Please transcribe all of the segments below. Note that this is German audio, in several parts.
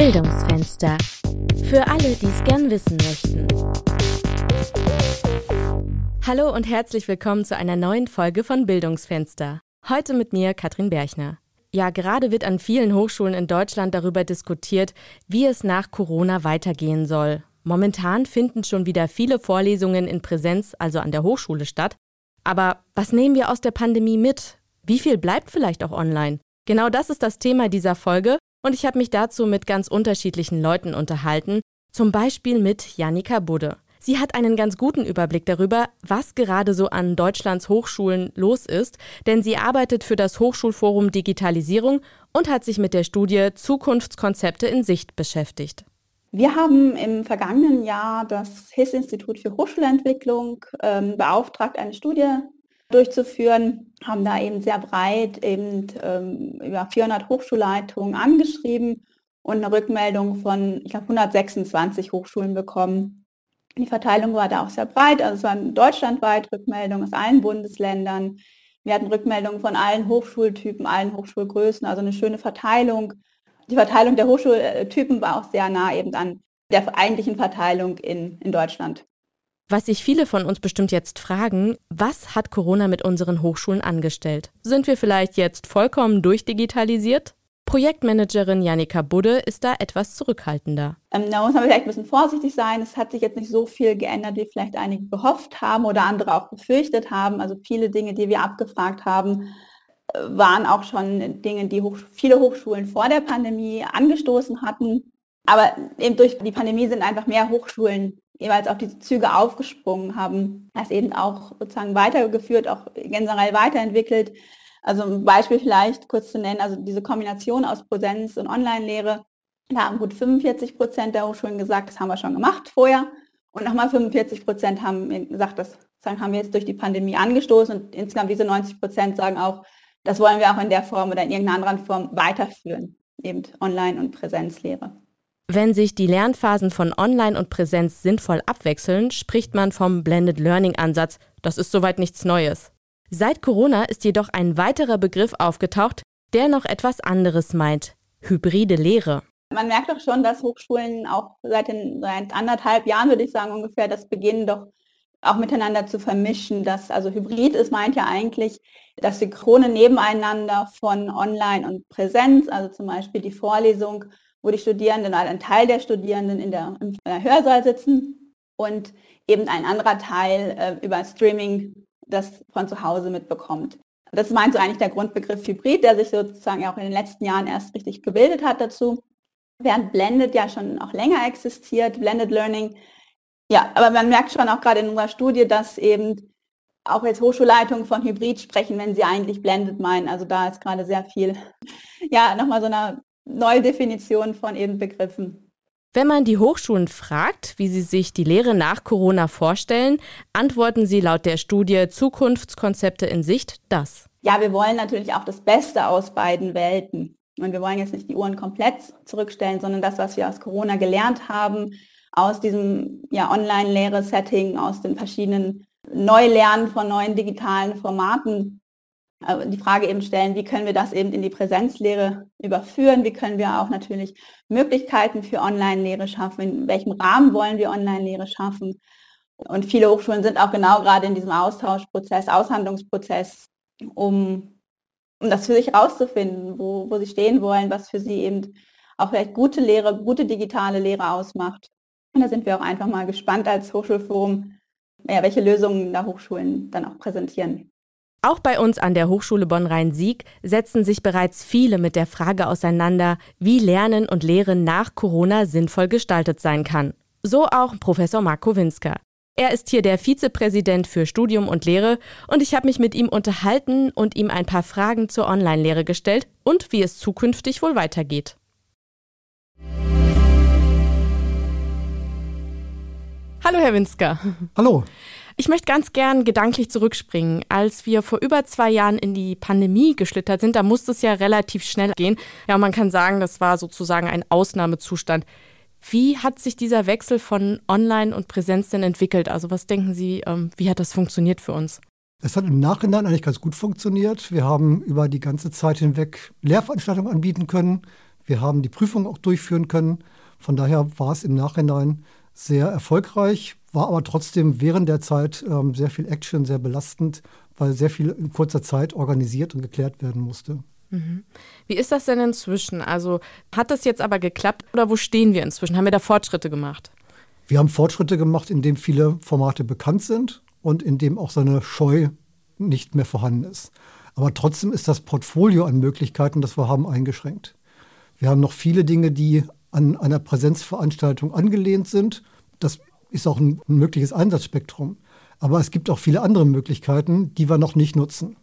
Bildungsfenster. Für alle, die es gern wissen möchten. Hallo und herzlich willkommen zu einer neuen Folge von Bildungsfenster. Heute mit mir Katrin Berchner. Ja, gerade wird an vielen Hochschulen in Deutschland darüber diskutiert, wie es nach Corona weitergehen soll. Momentan finden schon wieder viele Vorlesungen in Präsenz, also an der Hochschule statt. Aber was nehmen wir aus der Pandemie mit? Wie viel bleibt vielleicht auch online? Genau das ist das Thema dieser Folge und ich habe mich dazu mit ganz unterschiedlichen Leuten unterhalten, zum Beispiel mit Janika Budde. Sie hat einen ganz guten Überblick darüber, was gerade so an Deutschlands Hochschulen los ist, denn sie arbeitet für das Hochschulforum Digitalisierung und hat sich mit der Studie Zukunftskonzepte in Sicht beschäftigt. Wir haben im vergangenen Jahr das HIS-Institut für Hochschulentwicklung ähm, beauftragt, eine Studie durchzuführen, haben da eben sehr breit eben ähm, über 400 Hochschulleitungen angeschrieben und eine Rückmeldung von, ich glaube, 126 Hochschulen bekommen. Die Verteilung war da auch sehr breit, also es waren deutschlandweit Rückmeldungen aus allen Bundesländern. Wir hatten Rückmeldungen von allen Hochschultypen, allen Hochschulgrößen, also eine schöne Verteilung. Die Verteilung der Hochschultypen war auch sehr nah eben an der eigentlichen Verteilung in, in Deutschland. Was sich viele von uns bestimmt jetzt fragen, was hat Corona mit unseren Hochschulen angestellt? Sind wir vielleicht jetzt vollkommen durchdigitalisiert? Projektmanagerin Janika Budde ist da etwas zurückhaltender. Ähm, da muss man vielleicht ein bisschen vorsichtig sein. Es hat sich jetzt nicht so viel geändert, wie vielleicht einige gehofft haben oder andere auch befürchtet haben. Also viele Dinge, die wir abgefragt haben, äh, waren auch schon Dinge, die Hoch viele Hochschulen vor der Pandemie angestoßen hatten. Aber eben durch die Pandemie sind einfach mehr Hochschulen jeweils auf diese Züge aufgesprungen haben, das eben auch sozusagen weitergeführt, auch generell weiterentwickelt. Also ein Beispiel vielleicht kurz zu nennen, also diese Kombination aus Präsenz und Online-Lehre, da haben gut 45 Prozent der Hochschulen gesagt, das haben wir schon gemacht vorher. Und nochmal 45 Prozent haben gesagt, das haben wir jetzt durch die Pandemie angestoßen und insgesamt diese 90 Prozent sagen auch, das wollen wir auch in der Form oder in irgendeiner anderen Form weiterführen, eben Online- und Präsenzlehre. Wenn sich die Lernphasen von Online und Präsenz sinnvoll abwechseln, spricht man vom Blended Learning Ansatz. Das ist soweit nichts Neues. Seit Corona ist jedoch ein weiterer Begriff aufgetaucht, der noch etwas anderes meint. Hybride Lehre. Man merkt doch schon, dass Hochschulen auch seit, den, seit anderthalb Jahren, würde ich sagen, ungefähr das beginnen doch auch miteinander zu vermischen. Dass, also Hybrid ist, meint ja eigentlich das Synchrone nebeneinander von Online und Präsenz, also zum Beispiel die Vorlesung wo die Studierenden, oder ein Teil der Studierenden in der, im Hörsaal sitzen und eben ein anderer Teil äh, über Streaming das von zu Hause mitbekommt. Das meint so eigentlich der Grundbegriff Hybrid, der sich sozusagen auch in den letzten Jahren erst richtig gebildet hat dazu. Während Blended ja schon auch länger existiert, Blended Learning. Ja, aber man merkt schon auch gerade in unserer Studie, dass eben auch jetzt Hochschulleitungen von Hybrid sprechen, wenn sie eigentlich Blended meinen. Also da ist gerade sehr viel, ja, nochmal so eine neue Definition von eben Begriffen. Wenn man die Hochschulen fragt, wie sie sich die Lehre nach Corona vorstellen, antworten sie laut der Studie Zukunftskonzepte in Sicht das. Ja, wir wollen natürlich auch das Beste aus beiden Welten. Und wir wollen jetzt nicht die Uhren komplett zurückstellen, sondern das, was wir aus Corona gelernt haben, aus diesem ja, Online-Lehre-Setting, aus den verschiedenen Neulernen von neuen digitalen Formaten die Frage eben stellen, wie können wir das eben in die Präsenzlehre überführen, wie können wir auch natürlich Möglichkeiten für Online-Lehre schaffen, in welchem Rahmen wollen wir Online-Lehre schaffen. Und viele Hochschulen sind auch genau gerade in diesem Austauschprozess, Aushandlungsprozess, um, um das für sich herauszufinden, wo, wo sie stehen wollen, was für sie eben auch vielleicht gute Lehre, gute digitale Lehre ausmacht. Und da sind wir auch einfach mal gespannt als Hochschulforum, ja, welche Lösungen da Hochschulen dann auch präsentieren. Auch bei uns an der Hochschule Bonn-Rhein-Sieg setzen sich bereits viele mit der Frage auseinander, wie Lernen und Lehren nach Corona sinnvoll gestaltet sein kann. So auch Professor Marco Winsker. Er ist hier der Vizepräsident für Studium und Lehre und ich habe mich mit ihm unterhalten und ihm ein paar Fragen zur Online-Lehre gestellt und wie es zukünftig wohl weitergeht. Hallo, Herr Winsker. Hallo. Ich möchte ganz gern gedanklich zurückspringen. Als wir vor über zwei Jahren in die Pandemie geschlittert sind, da musste es ja relativ schnell gehen. Ja, man kann sagen, das war sozusagen ein Ausnahmezustand. Wie hat sich dieser Wechsel von Online und Präsenz denn entwickelt? Also was denken Sie, ähm, wie hat das funktioniert für uns? Es hat im Nachhinein eigentlich ganz gut funktioniert. Wir haben über die ganze Zeit hinweg Lehrveranstaltungen anbieten können. Wir haben die Prüfung auch durchführen können. Von daher war es im Nachhinein sehr erfolgreich, war aber trotzdem während der Zeit ähm, sehr viel Action, sehr belastend, weil sehr viel in kurzer Zeit organisiert und geklärt werden musste. Mhm. Wie ist das denn inzwischen? Also hat das jetzt aber geklappt oder wo stehen wir inzwischen? Haben wir da Fortschritte gemacht? Wir haben Fortschritte gemacht, indem viele Formate bekannt sind und indem auch so eine Scheu nicht mehr vorhanden ist. Aber trotzdem ist das Portfolio an Möglichkeiten, das wir haben, eingeschränkt. Wir haben noch viele Dinge, die an einer Präsenzveranstaltung angelehnt sind. Das ist auch ein mögliches Einsatzspektrum. Aber es gibt auch viele andere Möglichkeiten, die wir noch nicht nutzen.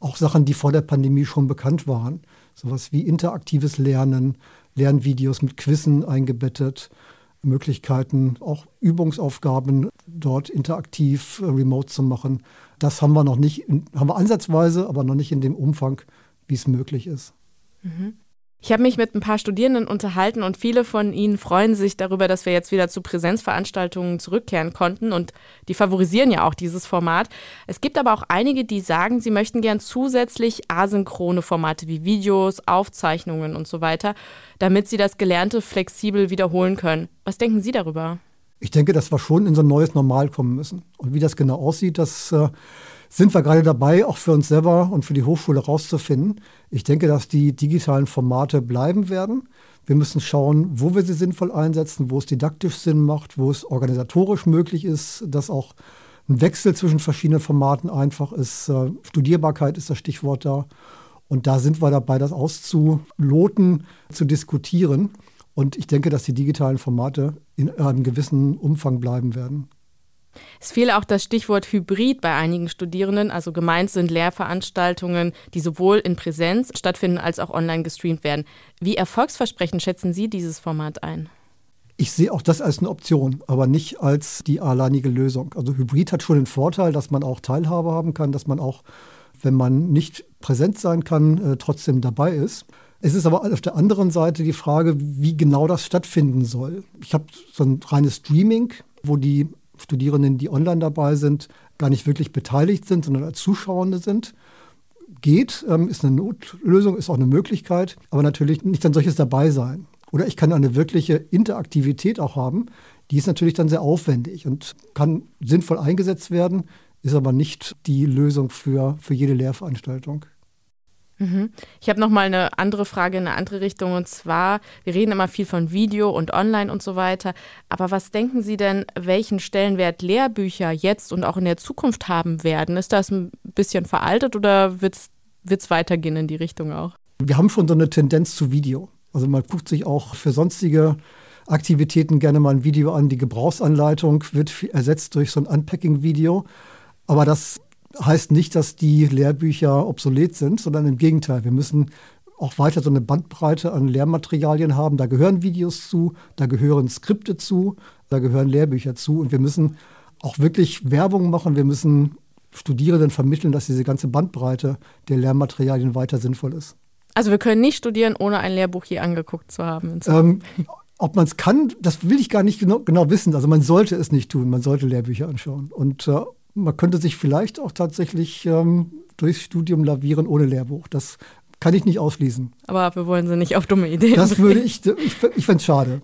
Auch Sachen, die vor der Pandemie schon bekannt waren. Sowas wie interaktives Lernen, Lernvideos mit Quizzen eingebettet, Möglichkeiten, auch Übungsaufgaben dort interaktiv, äh, remote zu machen. Das haben wir noch nicht, haben wir ansatzweise, aber noch nicht in dem Umfang, wie es möglich ist. Mhm. Ich habe mich mit ein paar Studierenden unterhalten und viele von ihnen freuen sich darüber, dass wir jetzt wieder zu Präsenzveranstaltungen zurückkehren konnten und die favorisieren ja auch dieses Format. Es gibt aber auch einige, die sagen, sie möchten gern zusätzlich asynchrone Formate wie Videos, Aufzeichnungen und so weiter, damit sie das Gelernte flexibel wiederholen können. Was denken Sie darüber? Ich denke, dass wir schon in so ein neues Normal kommen müssen. Und wie das genau aussieht, das äh, sind wir gerade dabei, auch für uns selber und für die Hochschule rauszufinden. Ich denke, dass die digitalen Formate bleiben werden. Wir müssen schauen, wo wir sie sinnvoll einsetzen, wo es didaktisch Sinn macht, wo es organisatorisch möglich ist, dass auch ein Wechsel zwischen verschiedenen Formaten einfach ist. Äh, Studierbarkeit ist das Stichwort da. Und da sind wir dabei, das auszuloten, zu diskutieren. Und ich denke, dass die digitalen Formate in einem gewissen Umfang bleiben werden. Es fiel auch das Stichwort Hybrid bei einigen Studierenden. Also gemeint sind Lehrveranstaltungen, die sowohl in Präsenz stattfinden als auch online gestreamt werden. Wie erfolgsversprechend schätzen Sie dieses Format ein? Ich sehe auch das als eine Option, aber nicht als die alleinige Lösung. Also Hybrid hat schon den Vorteil, dass man auch Teilhabe haben kann, dass man auch, wenn man nicht präsent sein kann, äh, trotzdem dabei ist. Es ist aber auf der anderen Seite die Frage, wie genau das stattfinden soll. Ich habe so ein reines Streaming, wo die Studierenden, die online dabei sind, gar nicht wirklich beteiligt sind, sondern als Zuschauende sind. Geht, ähm, ist eine Notlösung, ist auch eine Möglichkeit, aber natürlich nicht ein solches dabei sein. Oder ich kann eine wirkliche Interaktivität auch haben, die ist natürlich dann sehr aufwendig und kann sinnvoll eingesetzt werden, ist aber nicht die Lösung für, für jede Lehrveranstaltung. Mhm. Ich habe noch mal eine andere Frage in eine andere Richtung und zwar, wir reden immer viel von Video und Online und so weiter, aber was denken Sie denn, welchen Stellenwert Lehrbücher jetzt und auch in der Zukunft haben werden? Ist das ein bisschen veraltet oder wird es weitergehen in die Richtung auch? Wir haben schon so eine Tendenz zu Video. Also man guckt sich auch für sonstige Aktivitäten gerne mal ein Video an. Die Gebrauchsanleitung wird ersetzt durch so ein Unpacking-Video. Aber das heißt nicht, dass die Lehrbücher obsolet sind, sondern im Gegenteil. Wir müssen auch weiter so eine Bandbreite an Lehrmaterialien haben. Da gehören Videos zu, da gehören Skripte zu, da gehören Lehrbücher zu. Und wir müssen auch wirklich Werbung machen. Wir müssen Studierenden vermitteln, dass diese ganze Bandbreite der Lehrmaterialien weiter sinnvoll ist. Also wir können nicht studieren, ohne ein Lehrbuch je angeguckt zu haben. Ähm, ob man es kann, das will ich gar nicht genau, genau, wissen. Also man sollte es nicht tun. Man sollte Lehrbücher anschauen. Und äh, man könnte sich vielleicht auch tatsächlich ähm, durchs Studium lavieren ohne Lehrbuch. Das kann ich nicht ausschließen. Aber wir wollen sie nicht auf dumme Ideen. Das würde ich, ich, ich fände es schade.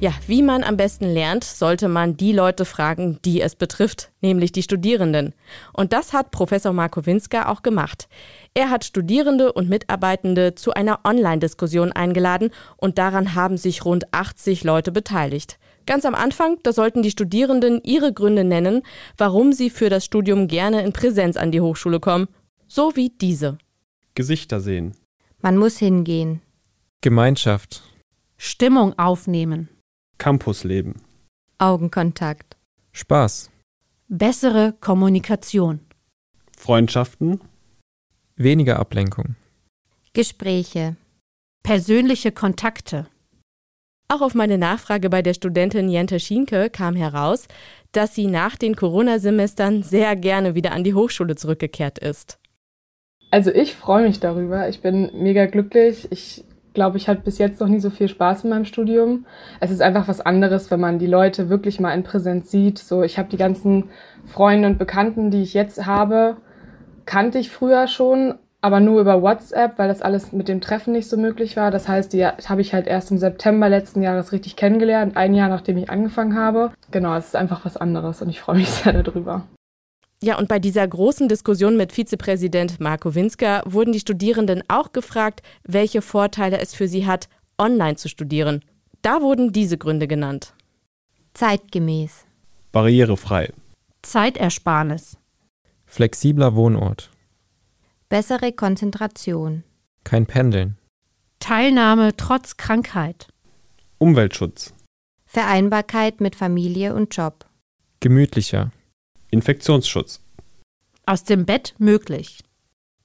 Ja, wie man am besten lernt, sollte man die Leute fragen, die es betrifft, nämlich die Studierenden. Und das hat Professor Marko Winska auch gemacht. Er hat Studierende und Mitarbeitende zu einer Online-Diskussion eingeladen und daran haben sich rund 80 Leute beteiligt. Ganz am Anfang, da sollten die Studierenden ihre Gründe nennen, warum sie für das Studium gerne in Präsenz an die Hochschule kommen. So wie diese. Gesichter sehen. Man muss hingehen. Gemeinschaft. Stimmung aufnehmen. Campusleben. Augenkontakt. Spaß. Bessere Kommunikation. Freundschaften. Weniger Ablenkung. Gespräche. Persönliche Kontakte. Auch auf meine Nachfrage bei der Studentin Jente Schienke kam heraus, dass sie nach den Corona-Semestern sehr gerne wieder an die Hochschule zurückgekehrt ist. Also ich freue mich darüber. Ich bin mega glücklich. Ich glaube, ich hatte bis jetzt noch nie so viel Spaß in meinem Studium. Es ist einfach was anderes, wenn man die Leute wirklich mal in Präsenz sieht. So, ich habe die ganzen Freunde und Bekannten, die ich jetzt habe, kannte ich früher schon, aber nur über WhatsApp, weil das alles mit dem Treffen nicht so möglich war. Das heißt, die habe ich halt erst im September letzten Jahres richtig kennengelernt, ein Jahr nachdem ich angefangen habe. Genau, es ist einfach was anderes und ich freue mich sehr darüber. Ja, und bei dieser großen Diskussion mit Vizepräsident Marco Winsker wurden die Studierenden auch gefragt, welche Vorteile es für sie hat, online zu studieren. Da wurden diese Gründe genannt. Zeitgemäß. Barrierefrei. Zeitersparnis. Flexibler Wohnort. Bessere Konzentration. Kein Pendeln. Teilnahme trotz Krankheit. Umweltschutz. Vereinbarkeit mit Familie und Job. Gemütlicher. Infektionsschutz. Aus dem Bett möglich.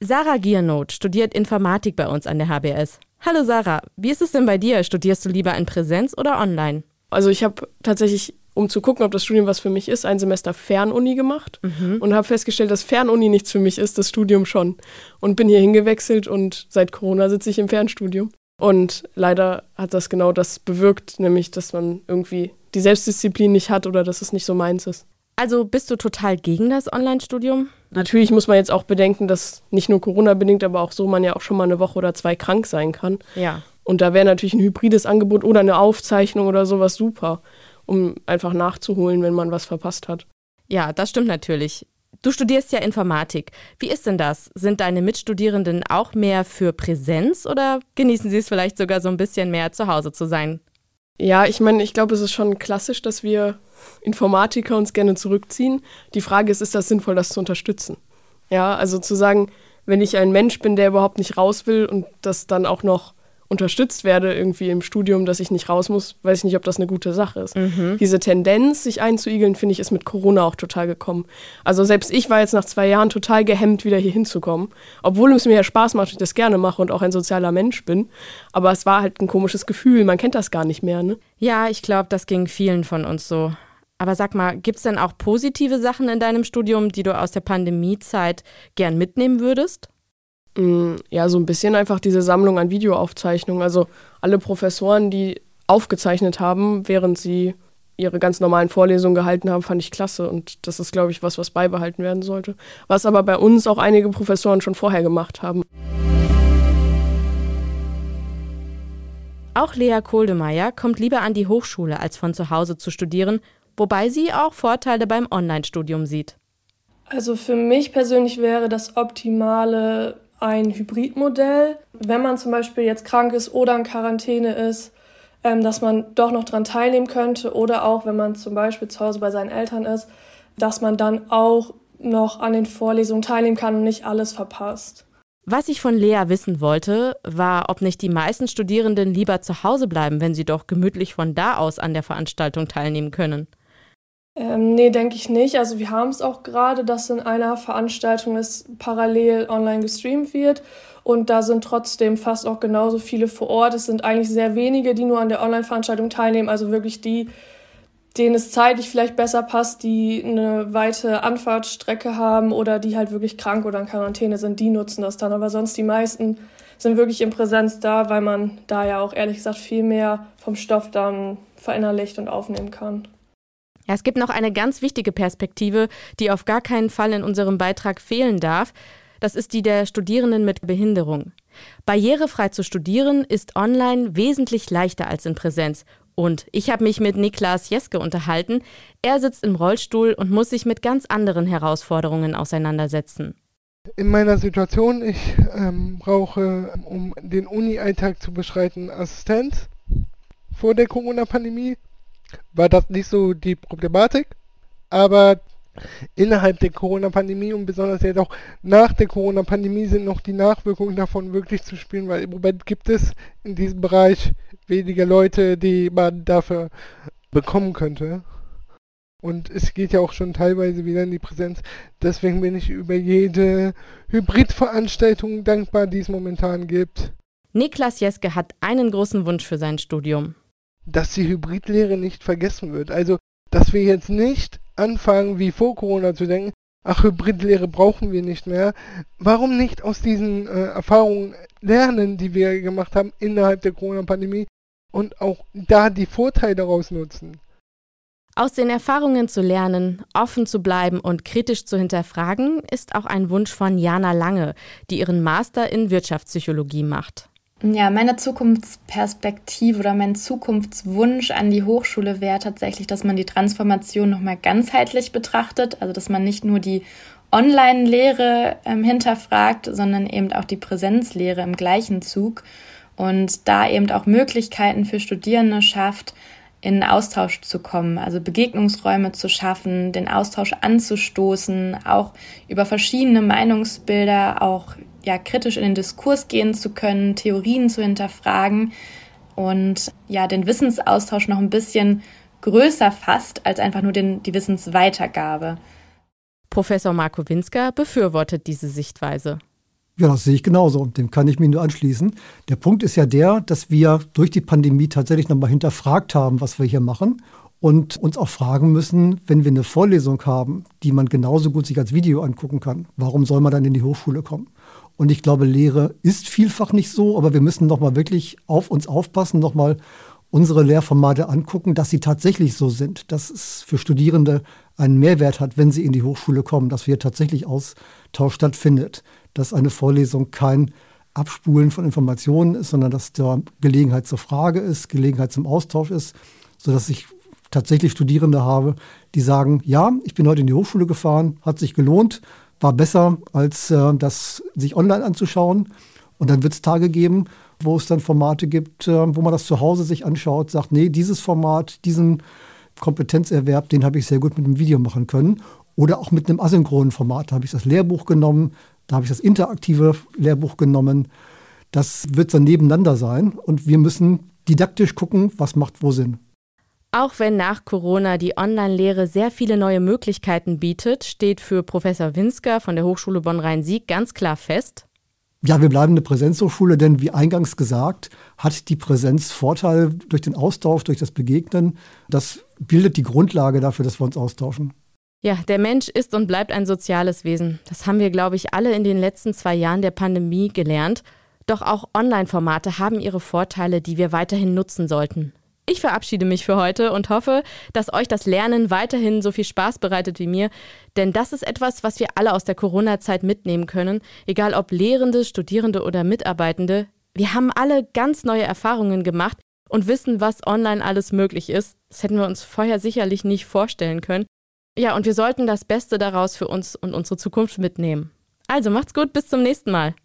Sarah Giernot studiert Informatik bei uns an der HBS. Hallo Sarah, wie ist es denn bei dir? Studierst du lieber in Präsenz oder online? Also ich habe tatsächlich, um zu gucken, ob das Studium was für mich ist, ein Semester Fernuni gemacht mhm. und habe festgestellt, dass Fernuni nichts für mich ist, das Studium schon. Und bin hier hingewechselt und seit Corona sitze ich im Fernstudium. Und leider hat das genau das bewirkt, nämlich dass man irgendwie die Selbstdisziplin nicht hat oder dass es nicht so meins ist. Also bist du total gegen das Online-Studium? Natürlich muss man jetzt auch bedenken, dass nicht nur Corona bedingt, aber auch so man ja auch schon mal eine Woche oder zwei krank sein kann. Ja. Und da wäre natürlich ein hybrides Angebot oder eine Aufzeichnung oder sowas super, um einfach nachzuholen, wenn man was verpasst hat. Ja, das stimmt natürlich. Du studierst ja Informatik. Wie ist denn das? Sind deine Mitstudierenden auch mehr für Präsenz oder genießen sie es vielleicht sogar so ein bisschen mehr zu Hause zu sein? Ja, ich meine, ich glaube, es ist schon klassisch, dass wir Informatiker uns gerne zurückziehen. Die Frage ist, ist das sinnvoll, das zu unterstützen? Ja, also zu sagen, wenn ich ein Mensch bin, der überhaupt nicht raus will und das dann auch noch unterstützt werde irgendwie im Studium, dass ich nicht raus muss, weiß ich nicht, ob das eine gute Sache ist. Mhm. Diese Tendenz, sich einzuigeln, finde ich, ist mit Corona auch total gekommen. Also selbst ich war jetzt nach zwei Jahren total gehemmt, wieder hier hinzukommen, obwohl es mir ja Spaß macht, ich das gerne mache und auch ein sozialer Mensch bin. Aber es war halt ein komisches Gefühl, man kennt das gar nicht mehr. Ne? Ja, ich glaube, das ging vielen von uns so. Aber sag mal, gibt es denn auch positive Sachen in deinem Studium, die du aus der Pandemiezeit gern mitnehmen würdest? Mm, ja, so ein bisschen einfach diese Sammlung an Videoaufzeichnungen. Also alle Professoren, die aufgezeichnet haben, während sie ihre ganz normalen Vorlesungen gehalten haben, fand ich klasse. Und das ist, glaube ich, was, was beibehalten werden sollte. Was aber bei uns auch einige Professoren schon vorher gemacht haben. Auch Lea Kohldemeier kommt lieber an die Hochschule, als von zu Hause zu studieren, wobei sie auch Vorteile beim Online-Studium sieht. Also für mich persönlich wäre das Optimale ein Hybridmodell. Wenn man zum Beispiel jetzt krank ist oder in Quarantäne ist, ähm, dass man doch noch daran teilnehmen könnte oder auch, wenn man zum Beispiel zu Hause bei seinen Eltern ist, dass man dann auch noch an den Vorlesungen teilnehmen kann und nicht alles verpasst. Was ich von Lea wissen wollte, war, ob nicht die meisten Studierenden lieber zu Hause bleiben, wenn sie doch gemütlich von da aus an der Veranstaltung teilnehmen können. Ähm, nee, denke ich nicht. Also wir haben es auch gerade, dass in einer Veranstaltung es parallel online gestreamt wird und da sind trotzdem fast auch genauso viele vor Ort. Es sind eigentlich sehr wenige, die nur an der Online-Veranstaltung teilnehmen, also wirklich die, denen es zeitlich vielleicht besser passt, die eine weite Anfahrtsstrecke haben oder die halt wirklich krank oder in Quarantäne sind, die nutzen das dann. Aber sonst die meisten sind wirklich in Präsenz da, weil man da ja auch ehrlich gesagt viel mehr vom Stoff dann verinnerlicht und aufnehmen kann. Ja, es gibt noch eine ganz wichtige Perspektive, die auf gar keinen Fall in unserem Beitrag fehlen darf. Das ist die der Studierenden mit Behinderung. Barrierefrei zu studieren ist online wesentlich leichter als in Präsenz. Und ich habe mich mit Niklas Jeske unterhalten. Er sitzt im Rollstuhl und muss sich mit ganz anderen Herausforderungen auseinandersetzen. In meiner Situation, ich ähm, brauche, um den Uni-Alltag zu beschreiten, Assistenz vor der Corona-Pandemie war das nicht so die Problematik. Aber innerhalb der Corona-Pandemie und besonders jetzt auch nach der Corona-Pandemie sind noch die Nachwirkungen davon wirklich zu spüren, weil im Moment gibt es in diesem Bereich weniger Leute, die man dafür bekommen könnte. Und es geht ja auch schon teilweise wieder in die Präsenz. Deswegen bin ich über jede Hybridveranstaltung dankbar, die es momentan gibt. Niklas Jeske hat einen großen Wunsch für sein Studium dass die Hybridlehre nicht vergessen wird. Also, dass wir jetzt nicht anfangen, wie vor Corona zu denken, ach, Hybridlehre brauchen wir nicht mehr. Warum nicht aus diesen äh, Erfahrungen lernen, die wir gemacht haben innerhalb der Corona-Pandemie und auch da die Vorteile daraus nutzen? Aus den Erfahrungen zu lernen, offen zu bleiben und kritisch zu hinterfragen, ist auch ein Wunsch von Jana Lange, die ihren Master in Wirtschaftspsychologie macht. Ja, meine Zukunftsperspektive oder mein Zukunftswunsch an die Hochschule wäre tatsächlich, dass man die Transformation nochmal ganzheitlich betrachtet, also dass man nicht nur die Online-Lehre ähm, hinterfragt, sondern eben auch die Präsenzlehre im gleichen Zug und da eben auch Möglichkeiten für Studierende schafft, in Austausch zu kommen, also Begegnungsräume zu schaffen, den Austausch anzustoßen, auch über verschiedene Meinungsbilder auch ja kritisch in den Diskurs gehen zu können, Theorien zu hinterfragen und ja den Wissensaustausch noch ein bisschen größer fasst als einfach nur den, die Wissensweitergabe. Professor Marco Winsker befürwortet diese Sichtweise. Ja, das sehe ich genauso und dem kann ich mich nur anschließen. Der Punkt ist ja der, dass wir durch die Pandemie tatsächlich nochmal hinterfragt haben, was wir hier machen und uns auch fragen müssen, wenn wir eine Vorlesung haben, die man genauso gut sich als Video angucken kann, warum soll man dann in die Hochschule kommen? Und ich glaube, Lehre ist vielfach nicht so, aber wir müssen nochmal wirklich auf uns aufpassen, nochmal unsere Lehrformate angucken, dass sie tatsächlich so sind, dass es für Studierende einen Mehrwert hat, wenn sie in die Hochschule kommen, dass hier tatsächlich Austausch stattfindet, dass eine Vorlesung kein Abspulen von Informationen ist, sondern dass da Gelegenheit zur Frage ist, Gelegenheit zum Austausch ist, sodass ich tatsächlich Studierende habe, die sagen, ja, ich bin heute in die Hochschule gefahren, hat sich gelohnt, war besser, als äh, das sich online anzuschauen. Und dann wird es Tage geben, wo es dann Formate gibt, äh, wo man das zu Hause sich anschaut, sagt, nee, dieses Format, diesen Kompetenzerwerb, den habe ich sehr gut mit einem Video machen können. Oder auch mit einem asynchronen Format. Da habe ich das Lehrbuch genommen, da habe ich das interaktive Lehrbuch genommen. Das wird dann nebeneinander sein und wir müssen didaktisch gucken, was macht wo Sinn. Auch wenn nach Corona die Online-Lehre sehr viele neue Möglichkeiten bietet, steht für Professor Winsker von der Hochschule Bonn-Rhein-Sieg ganz klar fest, ja, wir bleiben eine Präsenzhochschule, denn wie eingangs gesagt, hat die Präsenz Vorteil durch den Austausch, durch das Begegnen. Das bildet die Grundlage dafür, dass wir uns austauschen. Ja, der Mensch ist und bleibt ein soziales Wesen. Das haben wir, glaube ich, alle in den letzten zwei Jahren der Pandemie gelernt. Doch auch Online-Formate haben ihre Vorteile, die wir weiterhin nutzen sollten. Ich verabschiede mich für heute und hoffe, dass euch das Lernen weiterhin so viel Spaß bereitet wie mir, denn das ist etwas, was wir alle aus der Corona-Zeit mitnehmen können, egal ob Lehrende, Studierende oder Mitarbeitende. Wir haben alle ganz neue Erfahrungen gemacht und wissen, was online alles möglich ist. Das hätten wir uns vorher sicherlich nicht vorstellen können. Ja, und wir sollten das Beste daraus für uns und unsere Zukunft mitnehmen. Also macht's gut, bis zum nächsten Mal.